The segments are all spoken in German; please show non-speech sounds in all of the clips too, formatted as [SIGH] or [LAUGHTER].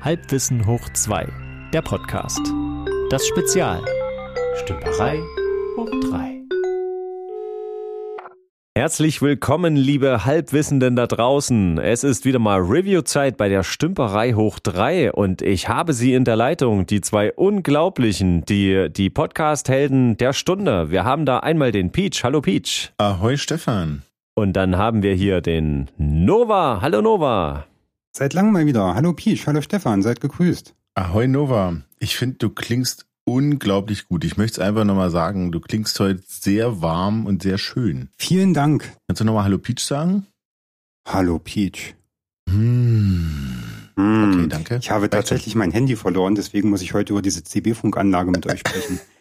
Halbwissen hoch 2, der Podcast. Das Spezial. Stümperei hoch 3. Herzlich willkommen, liebe Halbwissenden da draußen. Es ist wieder mal Review-Zeit bei der Stümperei hoch 3 und ich habe sie in der Leitung, die zwei unglaublichen, die, die Podcast-Helden der Stunde. Wir haben da einmal den Peach. Hallo Peach. Ahoi Stefan. Und dann haben wir hier den Nova. Hallo Nova. Seit langem mal wieder. Hallo Peach, hallo Stefan, seid gegrüßt. Ahoi Nova. Ich finde, du klingst unglaublich gut. Ich möchte es einfach nochmal sagen, du klingst heute sehr warm und sehr schön. Vielen Dank. Kannst du nochmal Hallo Peach sagen? Hallo Peach. Hm. Hm. Okay, danke. Ich habe tatsächlich mein Handy verloren, deswegen muss ich heute über diese CB-Funkanlage mit euch sprechen. [LAUGHS]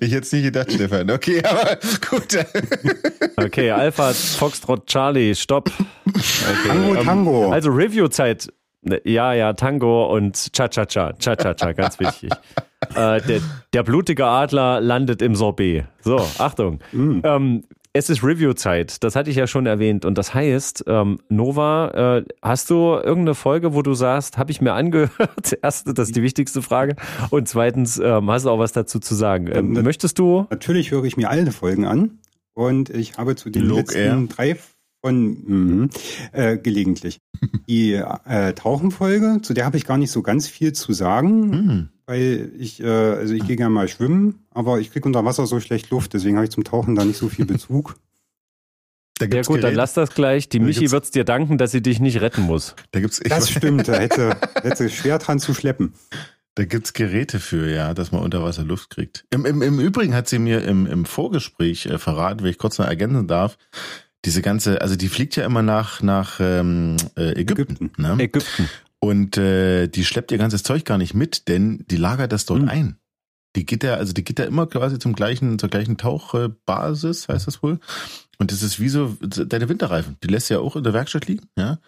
ich hätte es nicht gedacht, Stefan. Okay, aber gut. Okay, Alpha Foxtrot Charlie, stopp. Okay, Tango, ähm, Tango. Also Review-Zeit. Ja, ja, Tango und Cha-Cha-Cha. Cha-Cha-Cha, ganz wichtig. äh, der, der blutige Adler landet im Sorbet. So, Achtung. Mm. Ähm, es ist Review-Zeit, das hatte ich ja schon erwähnt. Und das heißt, ähm, Nova, äh, hast du irgendeine Folge, wo du sagst, habe ich mir angehört? [LAUGHS] Erste, das ist die wichtigste Frage. Und zweitens, ähm, hast du auch was dazu zu sagen? Ähm, Ähm, möchtest du? Natürlich höre ich mir alle Folgen an und ich habe zu den Log letzten Air. drei von mhm, äh, gelegentlich. [LAUGHS] Die äh, Tauchenfolge, zu der habe ich gar nicht so ganz viel zu sagen, Hm. Weil ich, äh, also ich gehe gerne mal schwimmen, aber ich kriege unter Wasser so schlecht Luft, deswegen habe ich zum Tauchen da nicht so viel Bezug. [LAUGHS] Da Ja gut, dann Geräte- lass das gleich. Die Da Michi wird's dir danken, dass sie dich nicht retten muss. Da gibt's, ich, Das stimmt, da hätte, [LAUGHS] hätte schwer dran zu schleppen. da gibt's Geräte für, ja, dass man unter Wasser Luft kriegt. Im, im, im Übrigen hat sie mir im, im Vorgespräch äh, verraten, wenn ich kurz noch ergänzen darf, diese ganze, also die fliegt ja immer nach, nach ähm, äh, Ägypten. Ägypten. Ne? Ägypten. Und äh, die schleppt ihr ganzes Zeug gar nicht mit, denn die lagert das dort Hm. ein. Die geht da, also die geht da immer quasi zum gleichen, zur gleichen Tauchbasis, heißt das wohl. Und das ist wie so deine Winterreifen. Die lässt sie ja auch in der Werkstatt liegen, ja.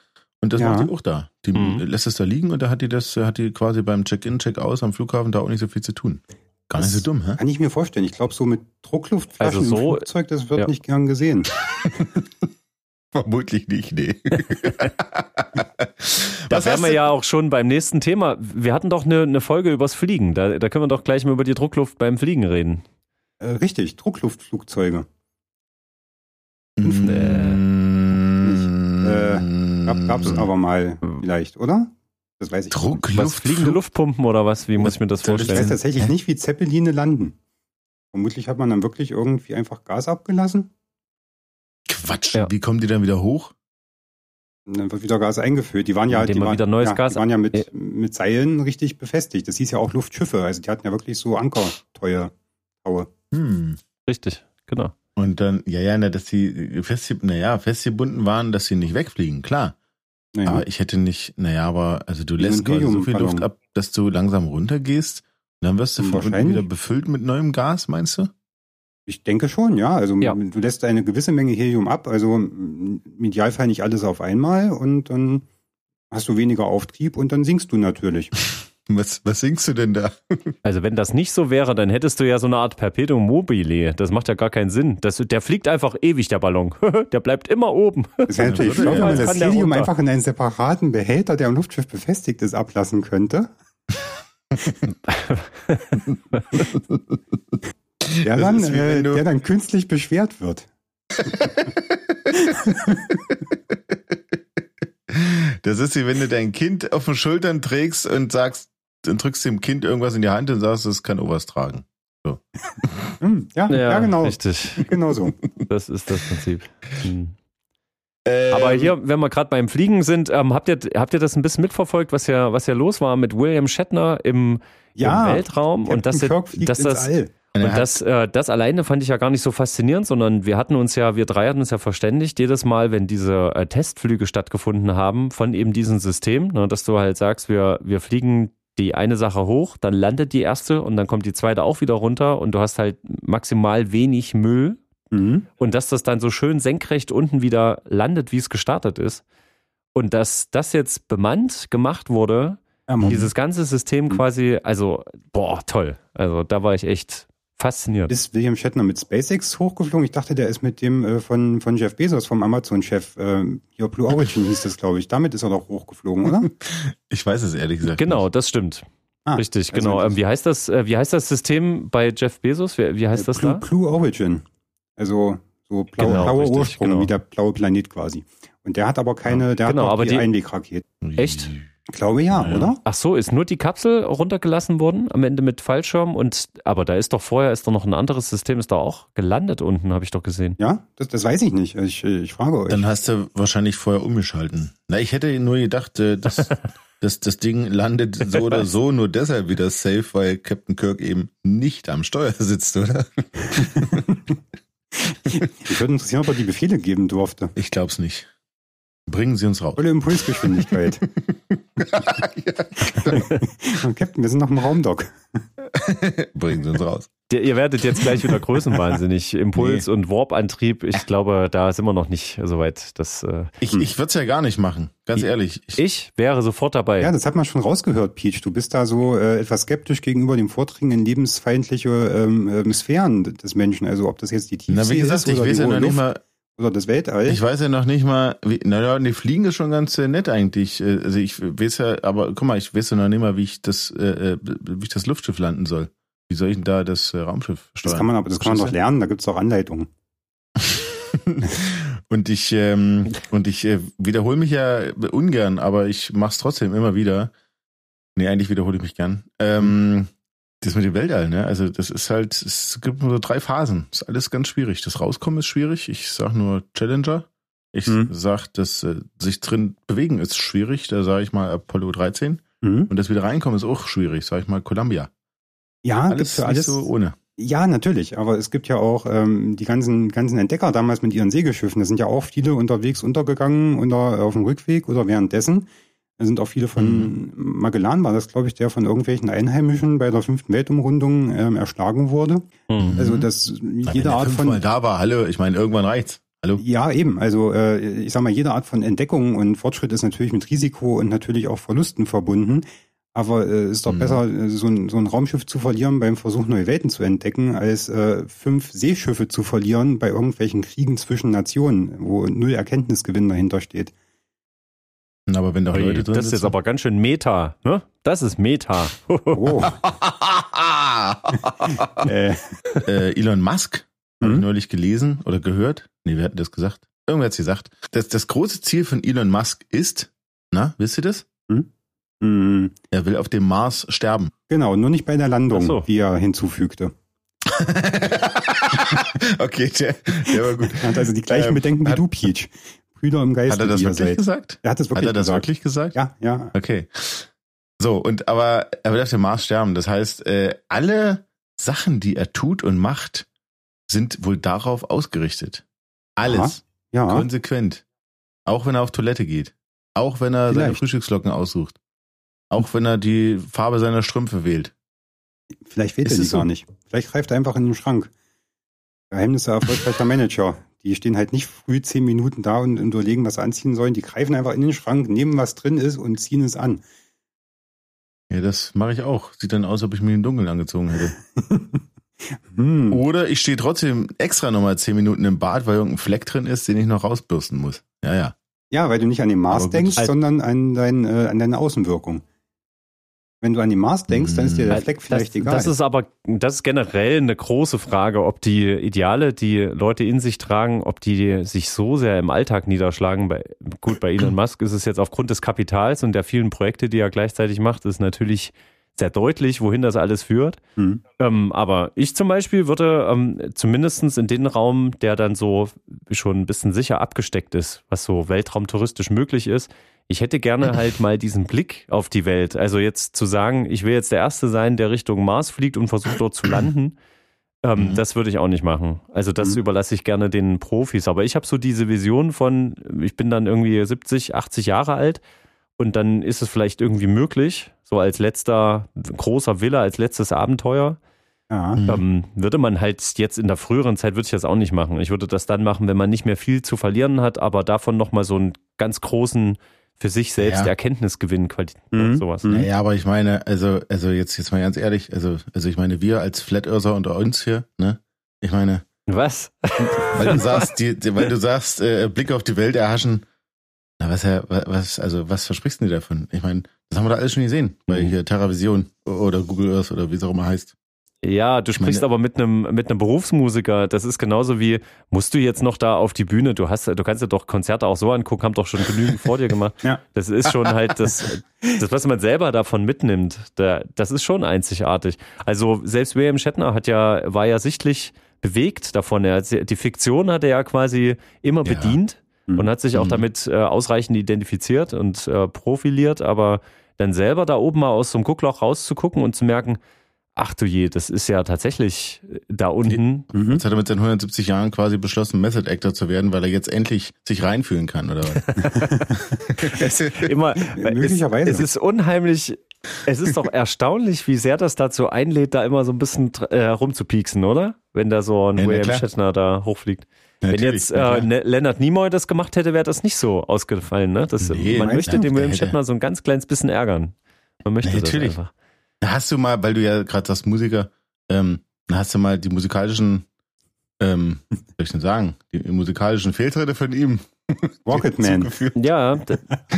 Und das Ja. macht die auch da. Die Mhm. lässt es da liegen und da hat die das, hat die quasi beim Check-in, Check-aus am Flughafen da auch nicht so viel zu tun. Gar nicht so dumm, hä? Kann ich mir vorstellen. Ich glaube, so mit Druckluftflaschen Also so- im Flugzeug, das wird ja. nicht gern gesehen. [LAUGHS] Vermutlich nicht, nee. [LAUGHS] Da wären wir ja auch schon beim nächsten Thema. Wir hatten doch eine, eine Folge übers Fliegen. Da, da können wir doch gleich mal über die Druckluft beim Fliegen reden. Äh, richtig, Druckluftflugzeuge. Mm, Äh, Gab, gab's Mhm. aber mal vielleicht, oder? Das weiß ich nicht. Druckluft. Was, fliegende Luftpumpen oder was? Wie muss ich mir das Soll ich weiß vorstellen? tatsächlich nicht, wie Zeppeline landen. Vermutlich hat man dann wirklich irgendwie einfach Gas abgelassen Quatsch. Ja. Wie kommen die dann wieder hoch? dann wird wieder Gas eingefüllt. Die waren ja, Indem die waren, wieder neues ja, Gas- die waren ja mit, Ja. mit Seilen richtig befestigt. Das hieß ja auch Luftschiffe. Also die hatten ja wirklich so Ankerteue. Taue. Hm. Richtig, genau. Und dann, ja, ja, na, dass die fest, naja, festgebunden waren, dass sie nicht wegfliegen, klar. Naja. Aber ich hätte nicht, naja, aber, also du lässt quasi so viel. Luft ab, dass du langsam runtergehst. Und dann wirst du von unten wieder befüllt mit neuem Gas, meinst du? Ich denke schon, ja. Also Ja. du lässt eine gewisse Menge Helium ab, also im Idealfall nicht alles auf einmal und dann hast du weniger Auftrieb und dann sinkst du natürlich. [LAUGHS] Was, was singst du denn da? [LAUGHS] Also wenn das nicht so wäre, dann hättest du ja so eine Art Perpetuum mobile. Das macht ja gar keinen Sinn. Das, der fliegt einfach ewig, der Ballon. [LAUGHS] der bleibt immer oben. Das wäre natürlich schlau, wenn man das Helium einfach in einen separaten Behälter, der am Luftschiff befestigt ist, ablassen könnte. Der dann, ist wie äh, du- der dann künstlich beschwert wird. Das ist wie wenn du dein Kind auf den Schultern trägst und sagst, dann drückst dem Kind irgendwas in die Hand und sagst, es kann Oberst tragen. [LAUGHS] Hm, ja, ja, genau. Richtig. Genau so. Das ist das Prinzip. Hm. Ähm, Aber hier, wenn wir gerade beim Fliegen sind, ähm, habt, ihr, habt ihr das ein bisschen mitverfolgt, was ja, was ja los war mit William Shatner im, Ja, im Weltraum? Captain Und dass, Kirk fliegt dass ins das, All. Und das, äh, das alleine fand ich ja gar nicht so faszinierend, sondern wir hatten uns ja, wir drei hatten uns ja verständigt, jedes Mal, wenn diese äh, Testflüge stattgefunden haben von eben diesem System, ne, dass du halt sagst, wir, wir fliegen die eine Sache hoch, dann landet die erste und dann kommt die zweite auch wieder runter und du hast halt maximal wenig Müll Mhm. und dass das dann so schön senkrecht unten wieder landet, wie es gestartet ist. Und dass das jetzt bemannt gemacht wurde, Ja, dieses ganze System quasi, also, boah, toll. Also da war ich echt fasziniert. Ist William Shatner mit SpaceX hochgeflogen? Ich dachte, der ist mit dem äh, von, von Jeff Bezos, vom Amazon-Chef, äh, hier Blue Origin hieß das, glaube ich. Damit ist er doch hochgeflogen, oder? [LAUGHS] Ich weiß es ehrlich gesagt. Genau, nicht. das stimmt. Ah, Richtig, also genau. das- Ähm, wie heißt das? Äh, wie heißt das System bei Jeff Bezos? Wie, wie heißt das Blue, da? Blue Origin. Also so blau, Genau, blauer richtig, Ursprung, genau. wie der blaue Planet quasi. Und der hat aber keine, der Genau, hat aber die, die- Einwegrakete. Echt? Ich glaube ja, Ja. oder? Ach so, ist nur die Kapsel runtergelassen worden am Ende mit Fallschirm und aber da ist doch vorher ist doch noch ein anderes System ist da auch gelandet unten, habe ich doch gesehen. Ja, das, das weiß ich nicht. Ich, ich frage euch. Dann hast du wahrscheinlich vorher umgeschalten. Na, ich hätte nur gedacht, äh, dass, [LAUGHS] dass das Ding landet so oder so nur deshalb wieder safe, weil Captain Kirk eben nicht am Steuer sitzt, oder? [LAUGHS] Ich würde interessieren, ob er die Befehle geben durfte. Ich glaub's nicht. Bringen Sie uns raus. Volle Impulsgeschwindigkeit. [LAUGHS] [LAUGHS] Captain, wir sind noch im Raumdock. [LAUGHS] Bringen Sie uns raus. Der, ihr werdet jetzt gleich wieder größenwahnsinnig. [LAUGHS] Impuls und Warp-Antrieb, ich glaube, da sind wir noch nicht so weit. Das, äh, Ich, ich würde es ja gar nicht machen, ganz Ich- ehrlich. Ich, ich wäre sofort dabei. Ja, das hat man schon rausgehört, Peach. Du bist da so äh, etwas skeptisch gegenüber dem Vordringen in lebensfeindliche ähm, ähm, Sphären des Menschen. Also ob das jetzt die Tiefsee na, wie gesagt, ist ich oder weiß die ja noch nicht mal, oder das Weltall. ich weiß ja noch nicht mal, wie, naja, die Fliegen ist schon ganz äh, nett eigentlich. Äh, Also ich weiß ja, aber guck mal, ich weiß ja noch nicht mal, wie ich das, äh, äh, wie ich das Luftschiff landen soll. Wie soll ich denn da das äh, Raumschiff steuern? das kann man aber, das kann man doch lernen. Da gibt's doch Anleitungen. [LAUGHS] und ich ähm, und ich äh, wiederhole mich ja ungern, aber ich mach's trotzdem immer wieder. Nee, eigentlich wiederhole ich mich gern. Ähm, das mit dem Weltall, ne? Also das ist halt, es gibt nur so drei Phasen. ist alles ganz schwierig. Das Rauskommen ist schwierig. Ich sag nur Challenger. Ich Mhm. sag, das äh, sich drin bewegen ist schwierig. Da sage ich mal Apollo 13. Mhm. Und das wieder reinkommen ist auch schwierig. Sag ich mal Columbia. Ja, alles gibt's für nicht alles. so ohne. Ja, natürlich. Aber es gibt ja auch ähm, die ganzen ganzen Entdecker damals mit ihren Segelschiffen. Da sind ja auch viele unterwegs untergegangen oder auf dem Rückweg oder währenddessen. Da sind auch viele von Magellan, war das, glaube ich, der von irgendwelchen Einheimischen bei der fünften Weltumrundung ähm, erschlagen wurde. Hm. Also das Na, wenn jede der Art von da war, hallo, ich meine, irgendwann reicht's. Hallo? ja eben. Also äh, ich sag mal, jede Art von Entdeckung und Fortschritt ist natürlich mit Risiko und natürlich auch Verlusten verbunden. Aber äh, ist doch Mhm. besser, äh, so ein, so ein Raumschiff zu verlieren beim Versuch, neue Welten zu entdecken, als äh, fünf Seeschiffe zu verlieren bei irgendwelchen Kriegen zwischen Nationen, wo null Erkenntnisgewinn dahinter steht. Aber wenn da Leute drin das ist jetzt aber ganz schön Meta, ne? Das ist Meta. Oh, [LAUGHS] [LAUGHS] äh, äh, Elon Musk, habe ich Mhm. neulich gelesen oder gehört. Nee, wer hat das gesagt? Irgendwer hat's gesagt. Das, das große Ziel von Elon Musk ist, na, wisst ihr das? mh, Er will auf dem Mars sterben. genau, nur nicht bei der Landung, so. die er hinzufügte. [LAUGHS] okay, der, der war gut. Er hat also die gleichen Ähm, Bedenken wie hat- du, Peach. Brüder im Geiste, Hat er das wirklich seid. gesagt? Er hat Hat wirklich er das gesagt. wirklich gesagt? Ja, ja. Okay. So, und aber er will auf dem Mars sterben. Das heißt, äh, alle Sachen, die er tut und macht, sind wohl darauf ausgerichtet. Alles. Ja, Konsequent. Auch wenn er auf Toilette geht. Auch wenn er seine Vielleicht. Frühstücksglocken aussucht. Auch wenn er die Farbe seiner Strümpfe wählt. vielleicht wählt Ist er die so? gar nicht. Vielleicht greift er einfach in den Schrank. Geheimnisse erfolgreicher Manager. Die stehen halt nicht früh zehn Minuten da und überlegen, was sie anziehen sollen. Die greifen einfach in den Schrank, nehmen, was drin ist und ziehen es an. Ja, das mache ich auch. Sieht dann aus, ob ich mir den Dunkeln angezogen hätte. [LAUGHS] Hm. Oder ich stehe trotzdem extra nochmal zehn Minuten im Bad, weil irgendein Fleck drin ist, den ich noch rausbürsten muss. Ja, ja. Ja, weil du nicht an den gut, denkst, halt- sondern an, dein, äh, an deine Außenwirkung. Wenn du an den Mars denkst, dann ist dir der Hm. Fleck vielleicht das, egal. das ist aber, das ist generell eine große Frage, ob die Ideale, die Leute in sich tragen, ob die sich so sehr im Alltag niederschlagen. Bei, gut, bei Elon Musk ist es jetzt aufgrund des Kapitals und der vielen Projekte, die er gleichzeitig macht, ist natürlich sehr deutlich, wohin das alles führt. Hm. Ähm, aber ich zum Beispiel würde ähm, zumindest in den Raum, der dann so schon ein bisschen sicher abgesteckt ist, was so weltraumtouristisch möglich ist, ich hätte gerne [LAUGHS] halt mal diesen Blick auf die Welt. Also jetzt zu sagen, ich will jetzt der Erste sein, der Richtung Mars fliegt und versucht dort zu [CLEARS THROAT] landen, ähm, Mhm. das würde ich auch nicht machen. Also das Mhm. überlasse ich gerne den Profis. Aber ich habe so diese Vision von, ich bin dann irgendwie 70, 80 Jahre alt und dann ist es vielleicht irgendwie möglich, so als letzter großer Wille, als letztes Abenteuer. Ja. Ähm, würde man halt jetzt in der früheren Zeit, würde ich das auch nicht machen. Ich würde das dann machen, wenn man nicht mehr viel zu verlieren hat, aber davon nochmal so einen ganz großen für sich selbst Ja. Erkenntnisgewinn, Qualität, Mhm. sowas. Mhm. Ja, aber ich meine, also, also jetzt, jetzt mal ganz ehrlich, also, also ich meine, wir als Flat Earther unter uns hier, ne? Ich meine, Was? [LAUGHS] weil du sagst, die, die, weil du sagst, äh, Blick auf die Welt erhaschen. Na, was, ja, was, also, was versprichst du dir davon? Ich meine, das haben wir da alles schon gesehen. Bei Mhm. hier TerraVision oder Google Earth oder wie es auch immer heißt. Ja, du sprichst aber mit einem mit einem Berufsmusiker. Das ist genauso wie musst du jetzt noch da auf die Bühne? Du hast, du kannst dir doch Konzerte auch so angucken, haben doch schon genügend vor dir gemacht. [LAUGHS] Ja. Das ist schon halt das, das was man selber davon mitnimmt. Da, das ist schon einzigartig. Also selbst William Shatner hat ja war ja sichtlich bewegt davon. Er hat, die Fiktion hat er ja quasi immer Ja. bedient Mhm. und hat sich auch Mhm. damit äh, ausreichend identifiziert und äh, profiliert, aber dann selber da oben mal aus so einem Guckloch rauszugucken und zu merken, ach du je, das ist ja tatsächlich äh, da unten. Mhm. Jetzt hat er mit seinen 170 Jahren quasi beschlossen, Method Actor zu werden, weil er jetzt endlich sich reinfühlen kann, oder was? [LAUGHS] Immer, Möglicherweise. Es, es ist unheimlich, es ist doch erstaunlich, wie sehr das dazu einlädt, da immer so ein bisschen äh, rumzupieksen, oder? Wenn da so ein Ja, William. Shatner da hochfliegt. Wenn Natürlich, jetzt na klar. äh, Ne- Leonard Nimoy das gemacht hätte, wäre das nicht so ausgefallen. Ne? Das, Nee, man möchte den William Shatner so ein ganz kleines bisschen ärgern. Man möchte Nee, das natürlich. einfach. Hast du mal, weil du ja gerade sagst Musiker, ähm, hast du mal die musikalischen, ähm, [LAUGHS] soll ich denn sagen, die musikalischen Fehltritte von ihm [LAUGHS] Rocketman. Ja,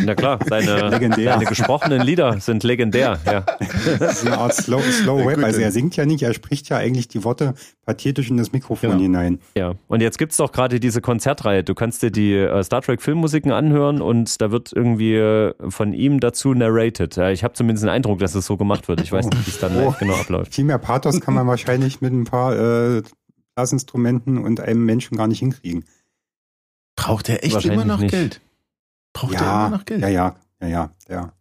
na klar, seine, seine [LAUGHS] gesprochenen Lieder sind legendär. Ja. [LAUGHS] Das ist eine Art Slow, Slow gut, Also er singt ja nicht, er spricht ja eigentlich die Worte pathetisch in das Mikrofon Genau. hinein. Ja, und jetzt gibt's doch gerade diese Konzertreihe. Du kannst dir die äh, Star Trek Filmmusiken anhören und da wird irgendwie äh, von ihm dazu narrated. Ja, ich habe zumindest den Eindruck, dass es so gemacht wird. Ich weiß nicht, wie es dann Oh. genau abläuft. Viel mehr Pathos kann man wahrscheinlich mit ein paar äh, Blasinstrumenten und einem Menschen gar nicht hinkriegen. Braucht er echt immer noch nicht. Geld? Braucht er Ja, immer noch Geld? ja, ja, ja, ja, ja.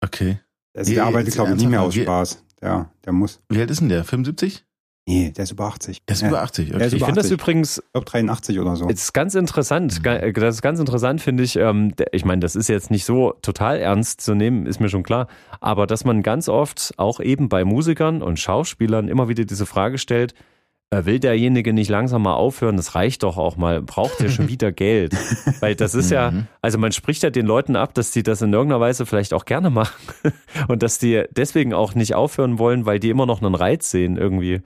Okay. Also Nee, der arbeitet, jetzt glaube ich, nicht mehr aus Spaß. Der, der muss. Wie alt ist denn der? 75? Nee, der ist über 80. Der ist ja, über 80. Der ist Okay. Ich über finde das 80. übrigens Ich glaube 83 oder so. Es ist ganz interessant. Ga- äh, Das ist ganz interessant, finde ich. Ähm, Ich meine, das ist jetzt nicht so total ernst zu nehmen, ist mir schon klar. Aber dass man ganz oft auch eben bei Musikern und Schauspielern immer wieder diese Frage stellt, will derjenige nicht langsam mal aufhören? Das reicht doch auch mal. Braucht der schon [LAUGHS] wieder Geld? Weil das ist ja, Mhm. also man spricht ja den Leuten ab, dass die das in irgendeiner Weise vielleicht auch gerne machen [LAUGHS] und dass die deswegen auch nicht aufhören wollen, weil die immer noch einen Reiz sehen irgendwie,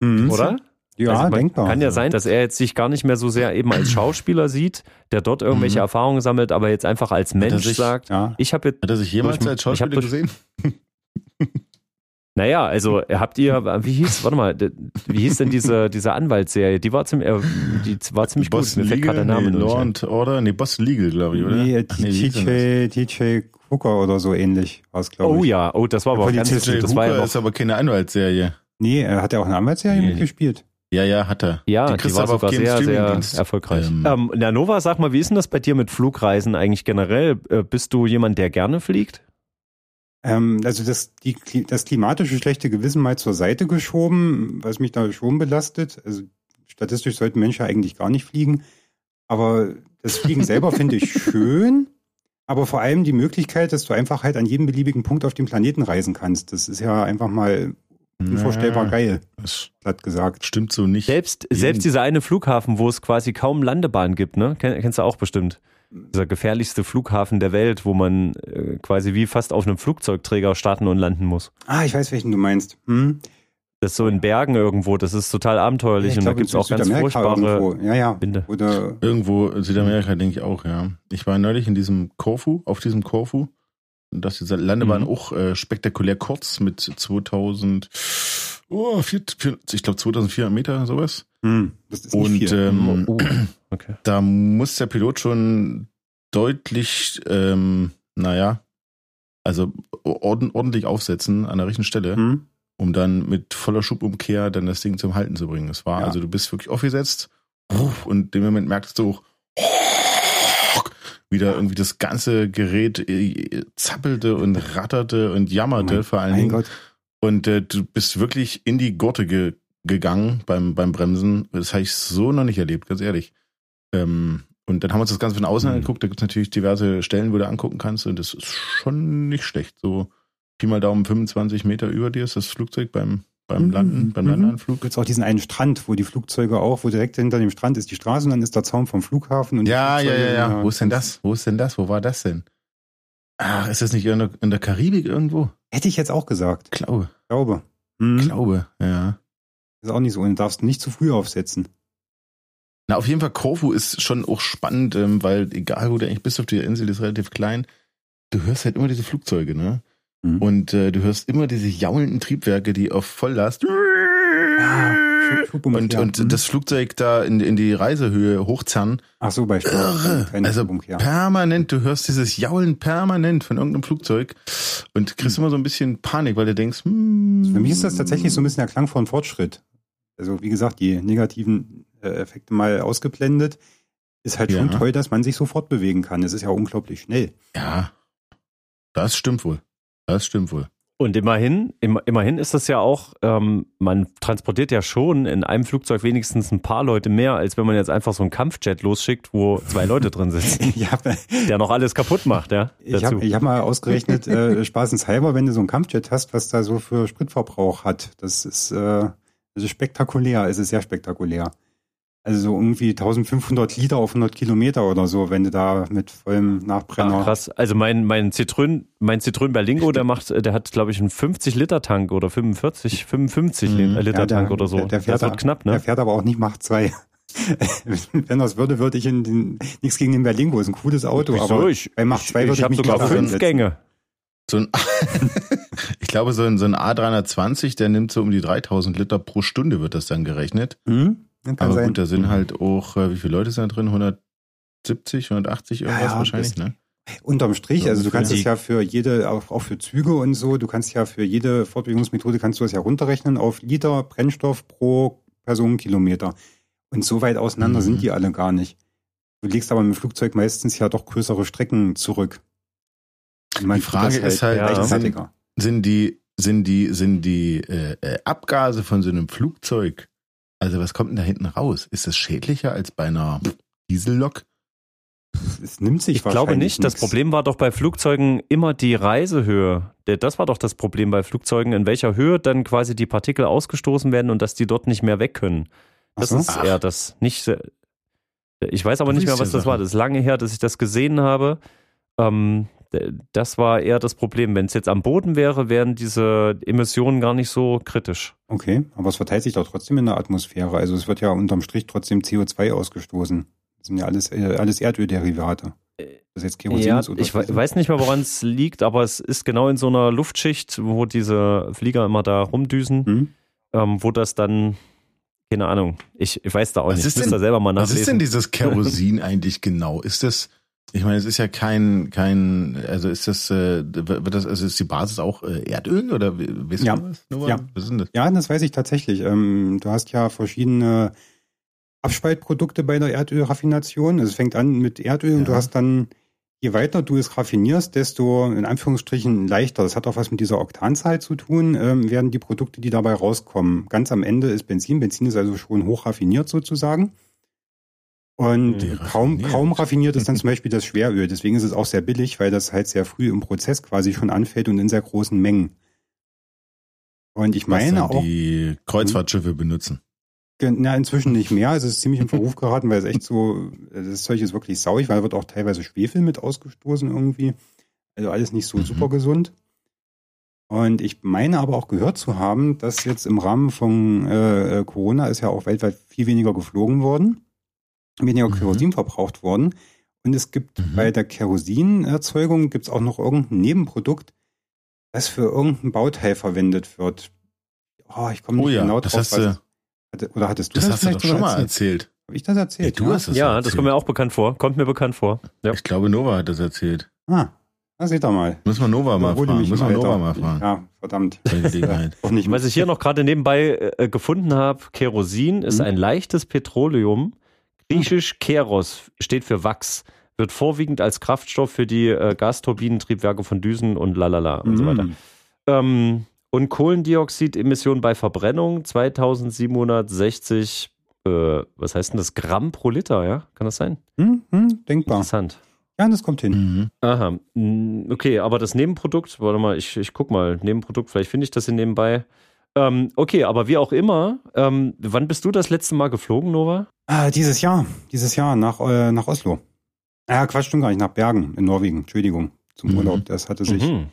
Mhm. oder? Ja, Also man denkbar. Kann ja sein, dass er jetzt sich gar nicht mehr so sehr eben als Schauspieler sieht, der dort irgendwelche Mhm. Erfahrungen sammelt, aber jetzt einfach als Mensch sich- sagt, Ja. ich habe jetzt, Hat er sich jemals Ich- als Schauspieler durch- gesehen? [LAUGHS] naja, also habt ihr, wie hieß, warte mal, wie hieß denn diese, diese Anwaltsserie? Die war ziemlich, äh, die war ziemlich gut. Boston Mir fällt gerade Legal? der Name nee, Law and Order? Nee, Boston Legal, glaube ich, oder? Nee, Ach? TJ, TJ Hooker oder so ähnlich war es, glaube ich. Oh ja, oh, das war aber auch ganz gut. Jay Das war ja Hooker noch, ist aber keine Anwaltsserie. Nee, er hat ja auch eine Anwaltsserie Nee, mitgespielt. Ja, ja, hat er. ja, die, du war sogar sehr, sehr erfolgreich. Ähm, Ähm, na, Nova, sag mal, wie ist denn das bei dir mit Flugreisen eigentlich generell? Äh, Bist du jemand, der gerne fliegt? Ähm, also das, die, das klimatische schlechte Gewissen mal zur Seite geschoben, was mich da schon belastet. Also statistisch sollten Menschen eigentlich gar nicht fliegen. Aber das Fliegen [LAUGHS] selber finde ich schön. Aber vor allem die Möglichkeit, dass du einfach halt an jedem beliebigen Punkt auf dem Planeten reisen kannst. Das ist ja einfach mal unvorstellbar geil, Das platt gesagt. stimmt so nicht. Selbst, selbst dieser eine Flughafen, wo es quasi kaum Landebahn gibt, ne? Ken, kennst du auch bestimmt. Dieser gefährlichste Flughafen der Welt, wo man äh, quasi wie fast auf einem Flugzeugträger starten und landen muss. Ah, ich weiß, welchen du meinst. Hm? Das ist so in Bergen irgendwo, das ist total abenteuerlich ich und da glaube, gibt es auch ganz furchtbare. irgendwo. Ja, ja. Winde. Oder Irgendwo in Südamerika denke ich auch, ja. Ich war neulich in diesem Korfu, auf diesem Korfu. Und das ist diese Landebahn Mhm. auch äh, spektakulär kurz mit 2000, oh, vier, vier, ich glaube 2400 Meter, sowas. hm, das ist nicht Und viel. ähm, Oh, okay. [CLEARS THROAT] da muss der Pilot schon deutlich, ähm, naja, also orden, ordentlich aufsetzen an der richtigen Stelle, hm? um dann mit voller Schubumkehr dann das Ding zum Halten zu bringen. Es war Ja. also, du bist wirklich aufgesetzt und in dem Moment merktest du auch, [LAUGHS] wieder irgendwie das ganze Gerät äh, zappelte und ratterte und jammerte Mein- vor allen mein Dingen. Gott. Und äh, du bist wirklich in die Gurte ge gegangen beim, beim Bremsen. Das habe ich so noch nicht erlebt, ganz ehrlich. Ähm, und dann haben wir uns das Ganze von außen Mhm. angeguckt. Da gibt es natürlich diverse Stellen, wo du angucken kannst. Und das ist schon nicht schlecht. So Pi mal Daumen 25 Meter über dir ist das Flugzeug beim, beim Landen, beim Mhm. Landeanflug. Gibt es auch diesen einen Strand, wo die Flugzeuge auch, wo direkt hinter dem Strand ist die Straße und dann ist der Zaun vom Flughafen. Und Ja, ja, ja, ja. Wo ist denn das? Wo ist denn das? Wo war das denn? Ach, ist das nicht in der, in der Karibik irgendwo? Hätte ich jetzt auch gesagt. Glaube, Glaube. Mhm. glaube, ja. Ist auch nicht so. Und du darfst nicht zu früh aufsetzen. Na, auf jeden Fall, Korfu ist schon auch spannend, ähm, weil egal wo du eigentlich bist auf der Insel, die ist relativ klein, du hörst halt immer diese Flugzeuge, ne? Mhm. Und äh, du hörst immer diese jaulenden Triebwerke, die auf Volllast Ah, Flug- Flugbombe, und, ja. und Mhm. das Flugzeug da in, in die Reisehöhe hochzerren. Ach so, bei Irre. Keine Also permanent, du hörst dieses Jaulen permanent von irgendeinem Flugzeug und kriegst immer so ein bisschen Panik, weil du denkst, hm, Für mich ist das tatsächlich so ein bisschen der Klang von Fortschritt. Also wie gesagt, die negativen äh, Effekte mal ausgeblendet. Ist halt schon Ja. toll, dass man sich so fortbewegen kann. Es ist ja unglaublich schnell. Ja, das stimmt wohl. Das stimmt wohl. Und immerhin, im, immerhin ist das ja auch, ähm, man transportiert ja schon in einem Flugzeug wenigstens ein paar Leute mehr, als wenn man jetzt einfach so einen Kampfjet losschickt, wo zwei Leute drin sitzen, [LAUGHS] Ich habe der noch alles kaputt macht, ja. ich dazu. hab, ich hab mal ausgerechnet, äh, [LAUGHS] spaßenshalber, wenn du so einen Kampfjet hast, was da so für Spritverbrauch hat. Das ist, äh, das ist spektakulär. Es ist sehr spektakulär. Also so irgendwie 1500 Liter auf 100 Kilometer oder so, wenn du da mit vollem Nachbrenner. Ach, krass. Also mein, mein Citroën, mein Citroën Berlingo, der macht, der hat, glaube ich, einen 50 Liter Tank oder 45, 55 Mhm. Liter Ja, der- Tank oder so. der- der fährt das wird knapp, Der ne? fährt aber auch nicht Macht 2. [LAUGHS] Wenn das würde, würde ich in den, nichts gegen den Berlingo, ist ein cooles Auto, Wieso? aber ich, bei Macht ich, 2 würde ich ich habe mich sogar fünf Gänge. So ein, [LAUGHS] ich glaube, so ein, so ein A320, der nimmt so um die 3000 Liter pro Stunde, wird das dann gerechnet. Hm? Kann Aber sein. gut, da sind halt auch, äh, wie viele Leute sind da drin? 170, 180 irgendwas Ja, ja, wahrscheinlich, ne? Unterm Strich, So also du kannst es ja für jede, auch, auch für Züge und so, du kannst ja für jede Fortbewegungsmethode kannst du das ja runterrechnen auf Liter Brennstoff pro Personenkilometer. Und so weit auseinander Mhm. sind die alle gar nicht. Du legst aber mit dem Flugzeug meistens ja doch größere Strecken zurück. Die Frage das ist halt, Ja. rechtzeitiger. Sind die, sind die, sind die äh, äh, Abgase von so einem Flugzeug, also was kommt denn da hinten raus? Ist das schädlicher als bei einer Diesellok? Es nimmt sich Ich glaube nicht. Das nix. Problem war doch bei Flugzeugen immer die Reisehöhe. Das war doch das Problem bei Flugzeugen, in welcher Höhe dann quasi die Partikel ausgestoßen werden und dass die dort nicht mehr weg können. Das so? ist Ach. eher das nicht. Ich weiß aber Du nicht mehr, was das war. Das ist lange her, dass ich das gesehen habe. Ähm, das war eher das Problem. Wenn es jetzt am Boden wäre, wären diese Emissionen gar nicht so kritisch. Okay, aber es verteilt sich doch trotzdem in der Atmosphäre. Also es wird ja unterm Strich trotzdem CO2 ausgestoßen. Das sind ja alles, äh, alles Erdölderivate. Das jetzt Kerosin Ja, ist oder ich we- weiß nicht mehr, woran es liegt, aber es ist genau in so einer Luftschicht, wo diese Flieger immer da rumdüsen, Hm? ähm, wo das dann, keine Ahnung, ich, ich weiß da auch Was nicht, ist ich denn- da selber mal Was ist denn nachlesen. dieses Kerosin eigentlich genau? Ist das, ich meine, es ist ja kein, kein, also ist das, äh, wird das, also ist die Basis auch äh, Erdöl oder weißt Ja. Nova? Ja. Was ist das? Ja, das weiß ich tatsächlich. Ähm, du hast ja verschiedene Abspaltprodukte bei der Erdölraffination. Also es fängt an mit Erdöl und du Ja. hast dann, je weiter du es raffinierst, desto in Anführungsstrichen leichter. Das hat auch was mit dieser Oktanzahl zu tun, ähm, werden die Produkte, die dabei rauskommen. Ganz am Ende ist Benzin. Benzin ist also schon hoch raffiniert sozusagen. Und Die kaum, raffiniert. kaum raffiniert ist dann zum Beispiel das Schweröl. Deswegen ist es auch sehr billig, weil das halt sehr früh im Prozess quasi schon anfällt und in sehr großen Mengen. Und ich Was meine dann auch, die Kreuzfahrtschiffe benutzen. Ge- Na, inzwischen nicht mehr. Also es ist ziemlich in [LAUGHS] Verruf geraten, weil es echt so, das Zeug ist wirklich sauig, weil da wird auch teilweise Schwefel mit ausgestoßen irgendwie. Also alles nicht so Mhm. super gesund. Und ich meine aber auch gehört zu haben, dass jetzt im Rahmen von äh, äh, Corona ist ja auch weltweit viel weniger geflogen worden, weniger Mhm. Kerosin verbraucht worden. Und es gibt Mhm. bei der Kerosinerzeugung gibt es auch noch irgendein Nebenprodukt, das für irgendein Bauteil verwendet wird. Oh, ich komme nicht Oh ja, genau das drauf. hast was du- es- Hatte- Oder hattest du Das das, hast du vielleicht doch schon mal erzählt. Habe ich das erzählt? Ja, du hast es Ja, erzählt. das kommt mir auch bekannt vor. Kommt mir bekannt vor. Ja. Ich glaube, Nova hat das erzählt. Ah, da seht ihr mal. Müssen wir Nova mal fragen. Müssen wir Nova mal fragen. Ja, verdammt. Was ich hier noch gerade nebenbei äh, gefunden habe, Kerosin ist Mhm. ein leichtes Petroleum. Griechisch Keros steht für Wachs. Wird vorwiegend als Kraftstoff für die äh, Gasturbinentriebwerke von Düsen und lalala und so Mhm. weiter. Ähm, und Kohlendioxidemissionen bei Verbrennung 2760, äh, was heißt denn das? Gramm pro Liter, ja? Kann das sein? Hm, hm, denkbar. Interessant. Ja, das kommt hin. Mhm. Aha, mm, okay, aber das Nebenprodukt, warte mal, ich, ich guck mal, Nebenprodukt, vielleicht finde ich das hier nebenbei. Ähm, okay, aber wie auch immer, ähm, wann bist du das letzte Mal geflogen, Nova? Ah, dieses Jahr, dieses Jahr nach, äh, nach Oslo. Ah, Quatsch, stimmt gar nicht, nach Bergen in Norwegen, Entschuldigung, zum Mhm. Urlaub. Das hatte sich, Mhm.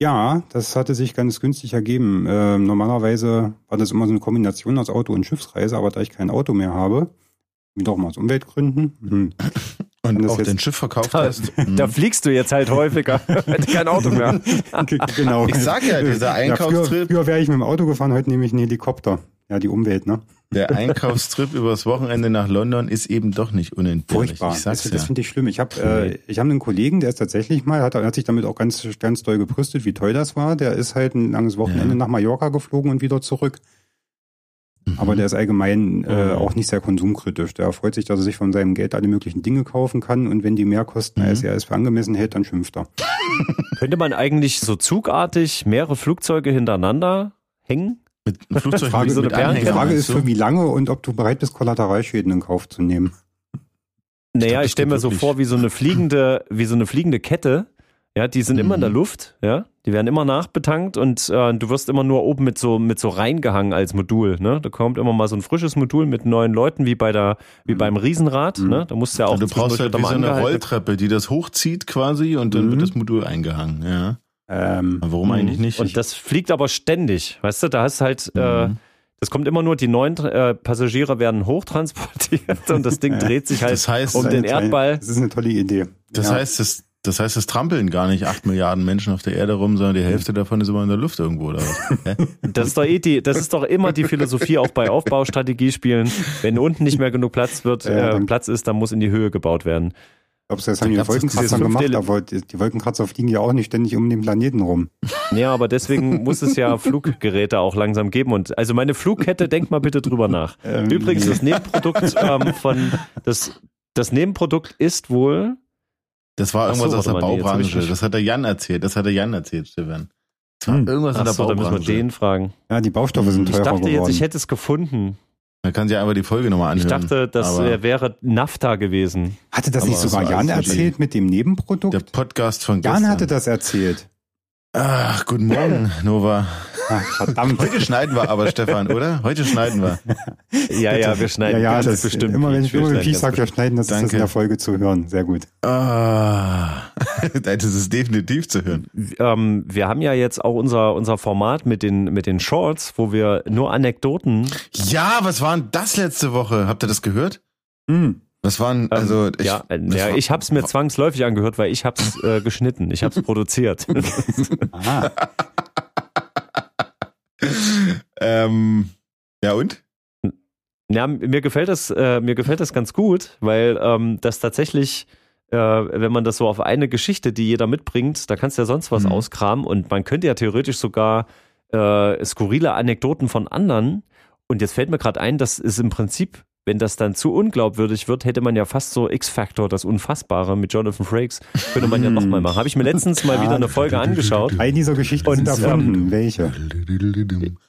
ja, das hatte sich ganz günstig ergeben. Ähm, normalerweise war das immer so eine Kombination aus Auto und Schiffsreise, aber da ich kein Auto mehr habe, wiederum aus Umweltgründen, hm, Und auch dein Schiff verkauft [LAUGHS] Da, hast. [LAUGHS] da fliegst du jetzt halt häufiger. [LAUGHS] Hätte kein Auto mehr. Ge- genau. Ich sag ja, dieser Ja, früher, Einkaufstrip, früher wäre ich mit dem Auto gefahren, heute nehme ich einen Helikopter. Ja, die Umwelt, ne? der Einkaufstrip übers Wochenende nach London ist eben doch nicht unentbehrlich. Furchtbar. Ich sag's das ja. das finde ich schlimm. Ich habe äh, ich hab einen Kollegen, der ist tatsächlich mal, hat, hat sich damit auch ganz, ganz doll gebrüstet, wie toll das war. Der ist halt ein langes Wochenende Ja. nach Mallorca geflogen und wieder zurück. Mhm. Aber der ist allgemein äh, Mhm. auch nicht sehr konsumkritisch. Der freut sich, dass er sich von seinem Geld alle möglichen Dinge kaufen kann und wenn die mehr kosten, Mhm. als er es für angemessen hält, dann schimpft er. [LAUGHS] Könnte man eigentlich so zugartig mehrere Flugzeuge hintereinander hängen? mit einem [LAUGHS] Flugzeug Frage- so mit eine Perlen- Die Anhänger, Frage ist, für wie lange und ob du bereit bist, Kollateralschäden in Kauf zu nehmen. Naja, ich das stelle mir so vor, wie so eine fliegende, wie so eine fliegende Kette. Ja, die sind immer in der Mhm. Luft, ja. Die werden immer nachbetankt und äh, du wirst immer nur oben mit so, mit so reingehangen als Modul, ne? Da kommt immer mal so ein frisches Modul mit neuen Leuten, wie bei der, wie beim Riesenrad, Mhm. ne? Da musst du ja auch Und du brauchst halt wie so eine. Rolltreppe, die das hochzieht quasi und dann Mhm. wird das Modul eingehangen. Ja. Ähm, warum eigentlich nicht? Und das fliegt aber ständig, weißt du, da hast halt, äh, Mhm. das kommt immer nur, die neuen äh, Passagiere werden hochtransportiert [LAUGHS] und das Ding dreht sich halt Das heißt, um den Erdball. Das ist eine tolle Idee. das Ja. heißt, das, das heißt, es trampeln gar nicht acht Milliarden Menschen auf der Erde rum, sondern die Hälfte davon ist immer in der Luft irgendwo oder was? [LAUGHS] Das ist doch eh die, das ist doch immer die Philosophie auch bei Aufbaustrategiespielen. Wenn unten nicht mehr genug Platz wird, Ja, äh, Platz ist, dann muss in die Höhe gebaut werden. Du, das haben die Wolkenkratzer gemacht, aber die Wolkenkratzer fliegen ja auch nicht ständig um den Planeten rum. Ja, aber deswegen muss es ja [LAUGHS] Fluggeräte auch langsam geben. Und also meine Flugkette, denk mal bitte drüber nach. Ähm, Übrigens, nee. das Nebenprodukt ähm, von das, das Nebenprodukt ist wohl. Das war Ach so, irgendwas aus der nee, ich Baubranche. nicht- Das hat der Jan erzählt. Das hat der Jan erzählt, Stefan. Das war Hm. irgendwas in der Achso, da müssen wir Baubranche. den fragen. Ja, die Baustoffe sind Ich teurer dachte geworden. jetzt, ich hätte es gefunden. Man kann sich einfach die Folge nochmal Ich anhören. dachte, das Aber äh, wäre NAFTA gewesen. hatte das Aber nicht sogar Jan erzählt mit dem Nebenprodukt? der Podcast von Jan gestern. hatte das erzählt. Ach, guten Morgen, [LAUGHS] Nova. Ach, verdammt. Heute schneiden wir aber, Stefan, oder? Heute schneiden wir. [LAUGHS] Ja, ja, wir schneiden ja, ja, ganz das bestimmt. Immer wenn ich, immer wenn ich sage, wir schneiden, das ist das Danke. in der Folge zu hören. Sehr gut. Ah, [LAUGHS] das ist definitiv zu hören. ähm, wir haben ja jetzt auch unser, unser Format mit den, mit den Shorts, wo wir nur Anekdoten. Ja, was war denn das letzte Woche? Habt ihr das gehört? Hm. Was waren, also, ähm, ich, ja, äh, ja, ich hab's mir zwangsläufig angehört, weil ich hab's äh, geschnitten, ich hab's [LAUGHS] produziert. Aha. [LAUGHS] ähm, ja und? ja, mir gefällt das, äh, mir gefällt das ganz gut, weil ähm, das tatsächlich, äh, wenn man das so auf eine Geschichte, die jeder mitbringt, da kannst du ja sonst was Mhm. auskramen und man könnte ja theoretisch sogar äh, skurrile Anekdoten von anderen. Und jetzt fällt mir gerade ein, das ist im Prinzip, wenn das dann zu unglaubwürdig wird, hätte man ja fast so X-Factor, das Unfassbare mit Jonathan Frakes, könnte man ja nochmal machen. Habe ich mir letztens mal Ja. wieder eine Folge angeschaut. All dieser Geschichten Und, sind erfunden. Welche?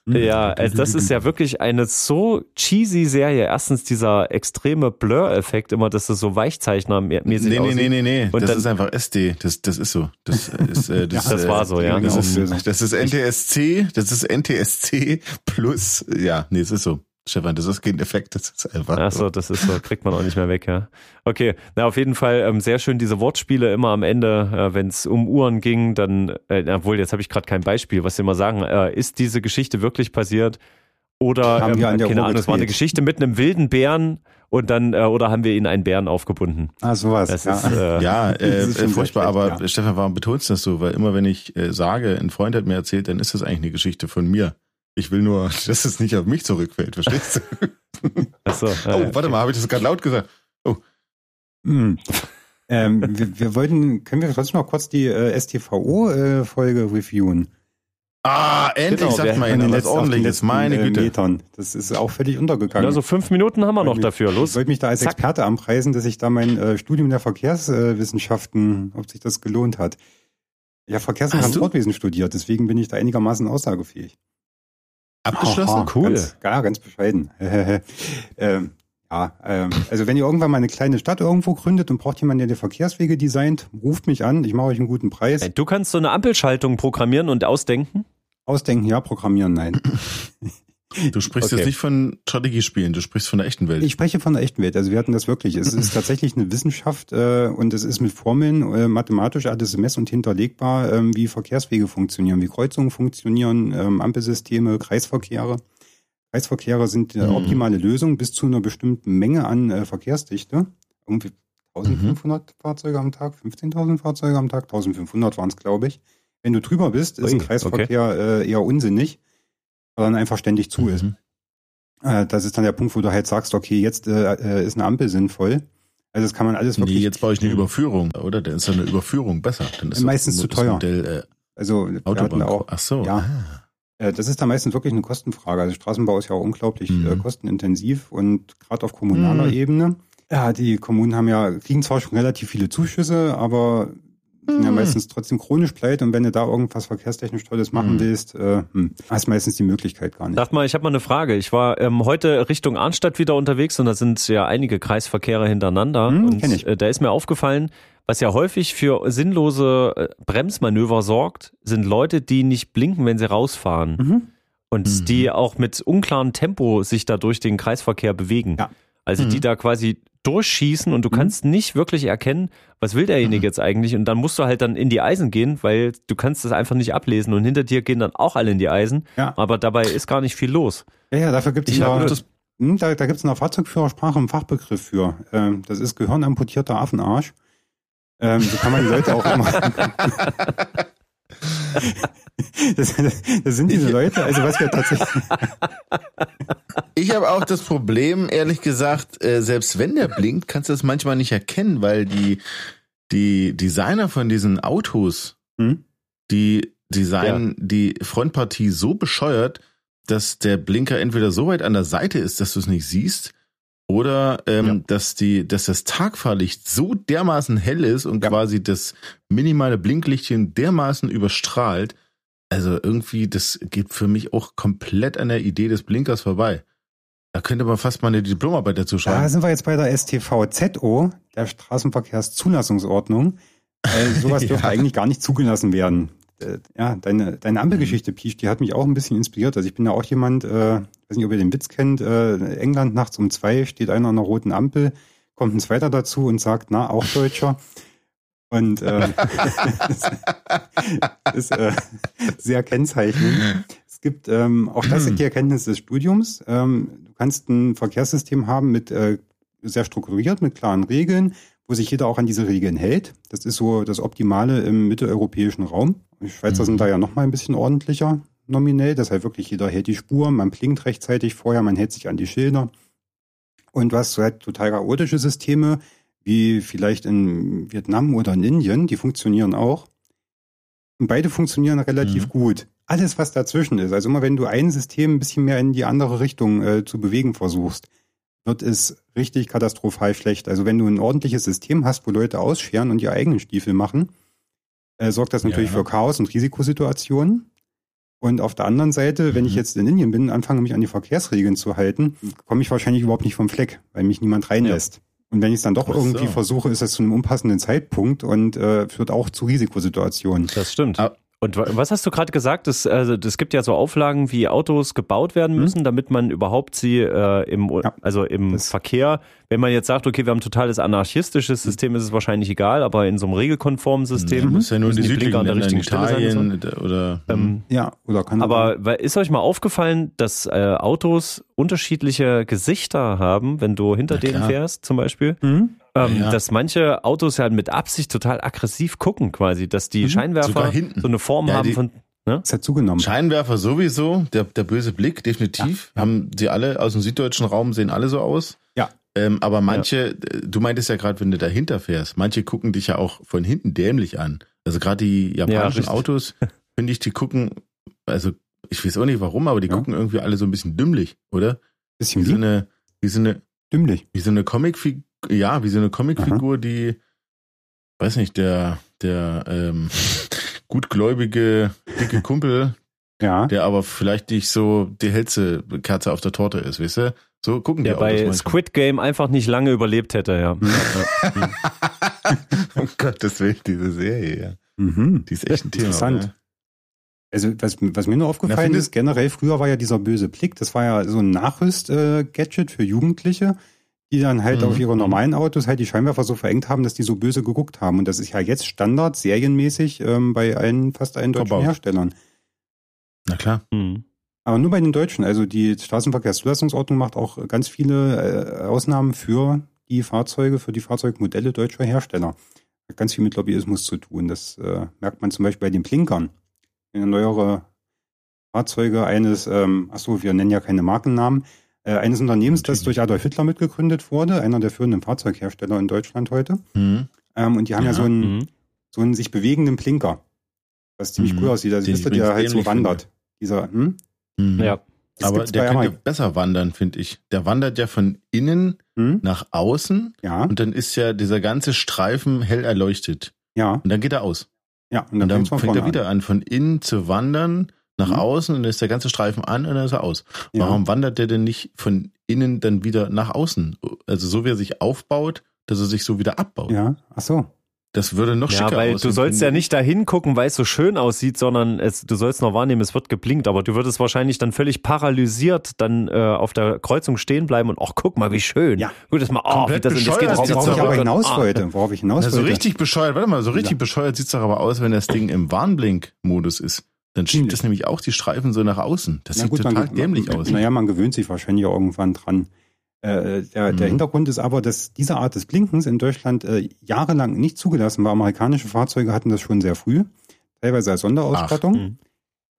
Ja, also das ist ja wirklich eine so cheesy Serie. Erstens dieser extreme Blur-Effekt immer, dass es so Weichzeichnermäßig Nee, nee, aussieht. nee, nee, nee. Und das dann- ist einfach SD. Das, das ist so. Das ist, äh, [LAUGHS] das, Ja, das war so, ja. Das ist, das ist NTSC, das ist NTSC plus, ja, nee, es ist so. Stefan, das ist kein Effekt, das ist einfach. Ach so, das ist so, kriegt man auch nicht mehr weg, ja. Okay, na auf jeden Fall ähm, sehr schön diese Wortspiele immer am Ende, äh, wenn es um Uhren ging, dann, äh, obwohl jetzt habe ich gerade kein Beispiel, was sie immer sagen, äh, ist diese Geschichte wirklich passiert? Oder, Haben ähm, wir an der keine Uhr Ahnung, es war eine. Geschichte mit einem wilden Bären und dann, äh, oder haben wir ihn einen Bären aufgebunden? Ah, sowas. Das ja. ist, äh, Ja, [LAUGHS] äh, Das ist furchtbar, aber ja. Stefan, warum betonst du das so? Weil immer wenn ich äh, sage, ein Freund hat mir erzählt, dann ist das eigentlich eine Geschichte von mir. Ich will nur, [LAUGHS] dass es nicht auf mich zurückfällt, verstehst du? [LAUGHS] achso, Oh, warte mal, habe ich das gerade laut gesagt? Hm. ähm, wir, wir wollten, können wir trotzdem noch kurz die äh, STVO-Folge reviewen? Ah, endlich Genau, sagt wir- mal An einer den was ordentliches. Meine äh, Güte. Metern. Das ist auch völlig untergegangen. Also fünf Minuten haben wir noch dafür. Los. Ich wollte mich da als Zack. Experte anpreisen, dass ich da mein äh, Studium der Verkehrswissenschaften, ob sich das gelohnt hat. Habe Verkehrs- und? Transportwesen studiert, deswegen bin ich da einigermaßen aussagefähig. Abgeschlossen? Aha, Cool. Ganz, ja, ganz bescheiden. [LAUGHS] ähm, ja, ähm, also wenn ihr irgendwann mal eine kleine Stadt irgendwo gründet und braucht jemanden, der die Verkehrswege designt, ruft mich an, ich mache euch einen guten Preis. Du kannst so eine Ampelschaltung programmieren und ausdenken? Ausdenken ja, programmieren nein. [LAUGHS] Du sprichst Okay. jetzt nicht von Strategiespielen, du sprichst von der echten Welt. Ich spreche von der echten Welt. Also wir hatten das wirklich. Es ist tatsächlich eine Wissenschaft äh, und es ist mit Formeln äh, mathematisch alles mess- und hinterlegbar, ähm, wie Verkehrswege funktionieren, wie Kreuzungen funktionieren, ähm, Ampelsysteme, Kreisverkehre. Kreisverkehre sind die Mhm. optimale Lösung bis zu einer bestimmten Menge an äh, Verkehrsdichte. Irgendwie 1500 Fahrzeuge am Tag, 15.000 Fahrzeuge am Tag, 1500 waren es, glaube ich. Wenn du drüber bist, ist Ui, ein Kreisverkehr äh, eher unsinnig, dann einfach ständig zu ist. Mhm. Äh, das ist dann der Punkt, wo du halt sagst, okay, jetzt äh, äh, ist eine Ampel sinnvoll. Also das kann man alles Nee, wirklich. jetzt baue ich eine Überführung, oder? Dann ist eine Überführung besser. Dann ist Meistens doch zu das teuer. Modell, äh, also Autobahn. auch, Ach so. Ja. Ah. äh, das ist da meistens wirklich eine Kostenfrage. Also Straßenbau ist ja auch unglaublich Mhm. äh, kostenintensiv und gerade auf kommunaler Mhm. Ebene. Ja, die Kommunen haben ja, kriegen zwar schon relativ viele Zuschüsse, aber sind ja Mhm. meistens trotzdem chronisch pleite und wenn du da irgendwas verkehrstechnisch Tolles machen Mhm. willst, äh, hm, hast meistens die Möglichkeit gar nicht. Sag mal, ich habe mal eine Frage. Ich war ähm, heute Richtung Arnstadt wieder unterwegs und da sind ja einige Kreisverkehre hintereinander. Hm, und kenn ich. Äh, da ist mir aufgefallen, was ja häufig für sinnlose äh, Bremsmanöver sorgt, sind Leute, die nicht blinken, wenn sie rausfahren. Mhm. Und Mhm. die auch mit unklarem Tempo sich da durch den Kreisverkehr bewegen. Ja. Also die Mhm. da quasi durchschießen und du Mhm. kannst nicht wirklich erkennen, was will derjenige Mhm. jetzt eigentlich und dann musst du halt dann in die Eisen gehen, weil du kannst das einfach nicht ablesen und hinter dir gehen dann auch alle in die Eisen, Ja. aber dabei ist gar nicht viel los. Ja, ja, dafür gibt es ja, hm, da, da gibt es in der Fahrzeugführersprache einen Fachbegriff für. Ähm, das ist gehirnamputierter Affenarsch. Ähm, so kann man die Leute auch immer. [LAUGHS] [LAUGHS] das, das sind diese Leute, also was wir tatsächlich. Ich habe auch das Problem, ehrlich gesagt, äh, selbst wenn der blinkt, kannst du das manchmal nicht erkennen, weil die, die Designer von diesen Autos, Hm? die designen die Frontpartie so bescheuert, dass der Blinker entweder so weit an der Seite ist, dass du es nicht siehst, oder ähm, Ja. dass die, dass das Tagfahrlicht so dermaßen hell ist und Ja. quasi das minimale Blinklichtchen dermaßen überstrahlt. Also irgendwie, das geht für mich auch komplett an der Idee des Blinkers vorbei. Da könnte man fast mal eine Diplomarbeit dazu Da schreiben. sind wir jetzt bei der STVZO, der Straßenverkehrszulassungsordnung. Äh, sowas [LAUGHS] dürfte Ja. eigentlich gar nicht zugelassen werden. Äh, ja, deine, deine Ampelgeschichte, Pisch, die hat mich auch ein bisschen inspiriert. Also ich bin ja auch jemand, äh, weiß nicht, ob ihr den Witz kennt, äh, England nachts um zwei steht einer an einer roten Ampel, kommt ein zweiter dazu und sagt, na, auch Deutscher. Und äh, das [LAUGHS] ist äh, sehr kennzeichnend. Es gibt ähm, auch das ist die Erkenntnis des Studiums. Ähm, du kannst ein Verkehrssystem haben mit äh, sehr strukturiert, mit klaren Regeln, wo sich jeder auch an diese Regeln hält. Das ist so das Optimale im mitteleuropäischen Raum. Die Schweizer Mhm. sind da ja noch mal ein bisschen ordentlicher nominell. Das heißt wirklich, jeder hält die Spur, man blinkt rechtzeitig vorher, man hält sich an die Schilder. Und hast so halt total chaotische Systeme, wie vielleicht in Vietnam oder in Indien, die funktionieren auch. Und beide funktionieren relativ Mhm. gut. Alles, was dazwischen ist, also immer wenn du ein System ein bisschen mehr in die andere Richtung äh, zu bewegen versuchst, wird es richtig katastrophal schlecht. Also wenn du ein ordentliches System hast, wo Leute ausscheren und ihre eigenen Stiefel machen, äh, sorgt das natürlich Ja. für Chaos und Risikosituationen. Und auf der anderen Seite, wenn ich Mhm. jetzt in Indien bin, anfange mich an die Verkehrsregeln zu halten, komme ich wahrscheinlich überhaupt nicht vom Fleck, weil mich niemand reinlässt. Und wenn ich es dann doch Ach so. irgendwie versuche, ist das zu einem unpassenden Zeitpunkt und äh, führt auch zu Risikosituationen. Das stimmt. Ah. Und wa- was hast du gerade gesagt? Es also, es gibt ja so Auflagen, wie Autos gebaut werden Mhm. müssen, damit man überhaupt sie äh, im, Ja. also im Verkehr, wenn man jetzt sagt, okay, wir haben ein totales anarchistisches System, ist es wahrscheinlich egal, aber in so einem regelkonformen Du System musst ja nur in die die Blinker an der richtigen Stelle sein. und so. Italien oder Ähm, Ja, oder kann aber weil- ist euch mal aufgefallen, dass äh, Autos unterschiedliche Gesichter haben, wenn du hinter Na denen klar. fährst, zum Beispiel? Mhm. Ähm, Ja. Dass manche Autos ja mit Absicht total aggressiv gucken, quasi, dass die Mhm. Scheinwerfer so eine Form Ja, haben die- von. Es hat zugenommen. Scheinwerfer sowieso, der, der böse Blick, definitiv. Haben sie alle aus dem süddeutschen Raum, sehen alle so aus. Ja. Ähm, aber manche, äh, du meintest ja gerade, wenn du dahinter fährst, manche gucken dich ja auch von hinten dämlich an. Also gerade die japanischen. Autos, [LAUGHS] finde ich, die gucken, also ich weiß auch nicht warum, aber die Ja. gucken irgendwie alle so ein bisschen dümmlich, oder? Bisschen Wie so eine, wie so eine, dümmlich. wie so eine Comicfigur, ja, wie so eine Comicfigur, die, weiß nicht, der, der ähm, [LAUGHS] gutgläubige, dicke [LAUGHS] Kumpel, Ja. der aber vielleicht nicht so die hellste Kerze auf der Torte ist, weißt du? So gucken Der die Autos bei. Squid Game einfach nicht lange überlebt hätte, ja. [LAUGHS] um Gottes Willen, diese Serie, ja. Mhm. Die ist echt ein Thema. Interessant. Oder? Also was, was mir nur aufgefallen Na, ist, generell früher war ja dieser böse Blick, das war ja so ein Nachrüst-Gadget für Jugendliche, die dann halt Mhm. auf ihre normalen Autos halt die Scheinwerfer so verengt haben, dass die so böse geguckt haben. Und das ist ja jetzt Standard, serienmäßig ähm, bei allen, fast allen deutschen Verbaut. Herstellern. Na klar. Hm. Aber nur bei den Deutschen. Also die Straßenverkehrszulassungsordnung macht auch ganz viele äh, Ausnahmen für die Fahrzeuge, für die Fahrzeugmodelle deutscher Hersteller. Hat ganz viel mit Lobbyismus zu tun. Das äh, merkt man zum Beispiel bei den Blinkern. Wenn neuere Fahrzeuge eines, ähm, ach so, wir nennen ja keine Markennamen, eines Unternehmens, das durch Adolf Hitler mitgegründet wurde, einer der führenden Fahrzeughersteller in Deutschland heute. Mhm. Ähm, und die haben ja, Ja. so einen, Mhm. so einen sich bewegenden Blinker, was ziemlich Mhm. cool aussieht. Also wisst ihr, der halt so dämlich finde. wandert. Dieser, hm? Mhm. Ja. Das Aber der könnte Amazon. besser wandern, finde ich. Der wandert ja von innen Hm? nach außen Ja, und dann ist ja dieser ganze Streifen hell erleuchtet. ja, Und dann geht er aus. ja. Und Und dann, dann fängt's von fängt er wieder an, von innen zu wandern nach Mhm. außen und dann ist der ganze Streifen an und dann ist er aus. Ja. Warum wandert der denn nicht von innen dann wieder nach außen? Also so wie er sich aufbaut, dass er sich so wieder abbaut. Ja, ach so. Das würde noch Ja, schicker weil aussehen. du sollst ja ich. nicht dahin gucken, weil es so schön aussieht, sondern es, du sollst noch wahrnehmen, es wird geblinkt, aber du würdest wahrscheinlich dann völlig paralysiert dann äh, auf der Kreuzung stehen bleiben und ach, guck mal, wie schön. Ja. Gut, das mal, oh, wie Komplett das, und das geht bescheuert. jetzt Worauf, ich aber hinaus ah, wollte, worauf ich hinaus Na, so wollte. richtig bescheuert, warte mal, so richtig Ja. bescheuert sieht's doch aber aus, wenn das Ding im Warnblink-Modus ist. Dann schiebt es nämlich auch die Streifen so nach außen. Das Na sieht gut, total man, dämlich man, aus. Naja, man gewöhnt sich wahrscheinlich irgendwann dran. Äh, der, der Mhm. Hintergrund ist aber, dass diese Art des Blinkens in Deutschland äh, jahrelang nicht zugelassen war. Amerikanische Fahrzeuge hatten das schon sehr früh, teilweise als Sonderausstattung. Mhm.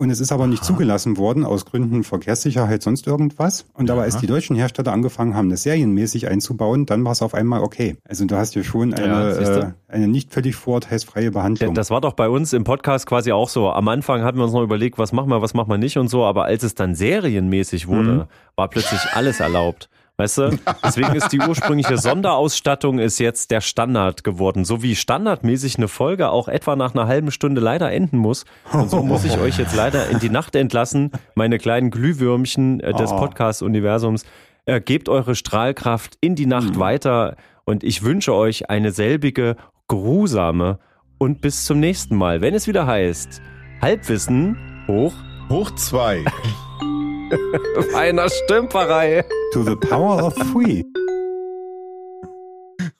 Und es ist aber nicht Aha. zugelassen worden aus Gründen Verkehrssicherheit, sonst irgendwas. Und aber als Aha. die deutschen Hersteller angefangen haben, das serienmäßig einzubauen, dann war es auf einmal okay. Also du hast hier schon eine, Ja, äh, eine nicht völlig vorurteilsfreie Ja, Behandlung. Das war doch bei uns im Podcast quasi auch so. Am Anfang hatten wir uns noch überlegt, was machen wir, was machen wir nicht und so, aber als es dann serienmäßig wurde, Mhm. war plötzlich alles erlaubt. Weißt du? [LAUGHS] Deswegen ist die ursprüngliche Sonderausstattung ist jetzt der Standard geworden. So wie standardmäßig eine Folge auch etwa nach einer halben Stunde leider enden muss. Und so muss ich euch jetzt leider in die Nacht entlassen, meine kleinen Glühwürmchen äh, des Oh. Podcast-Universums. Äh, gebt eure Strahlkraft in die Nacht Mhm. weiter und ich wünsche euch eine selbige, grusame und bis zum nächsten Mal, wenn es wieder heißt Halbwissen hoch Hoch zwei. [LAUGHS] [LAUGHS] einer Stümperei. to the power of three.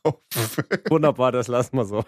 [LAUGHS] Wunderbar, das lassen wir so.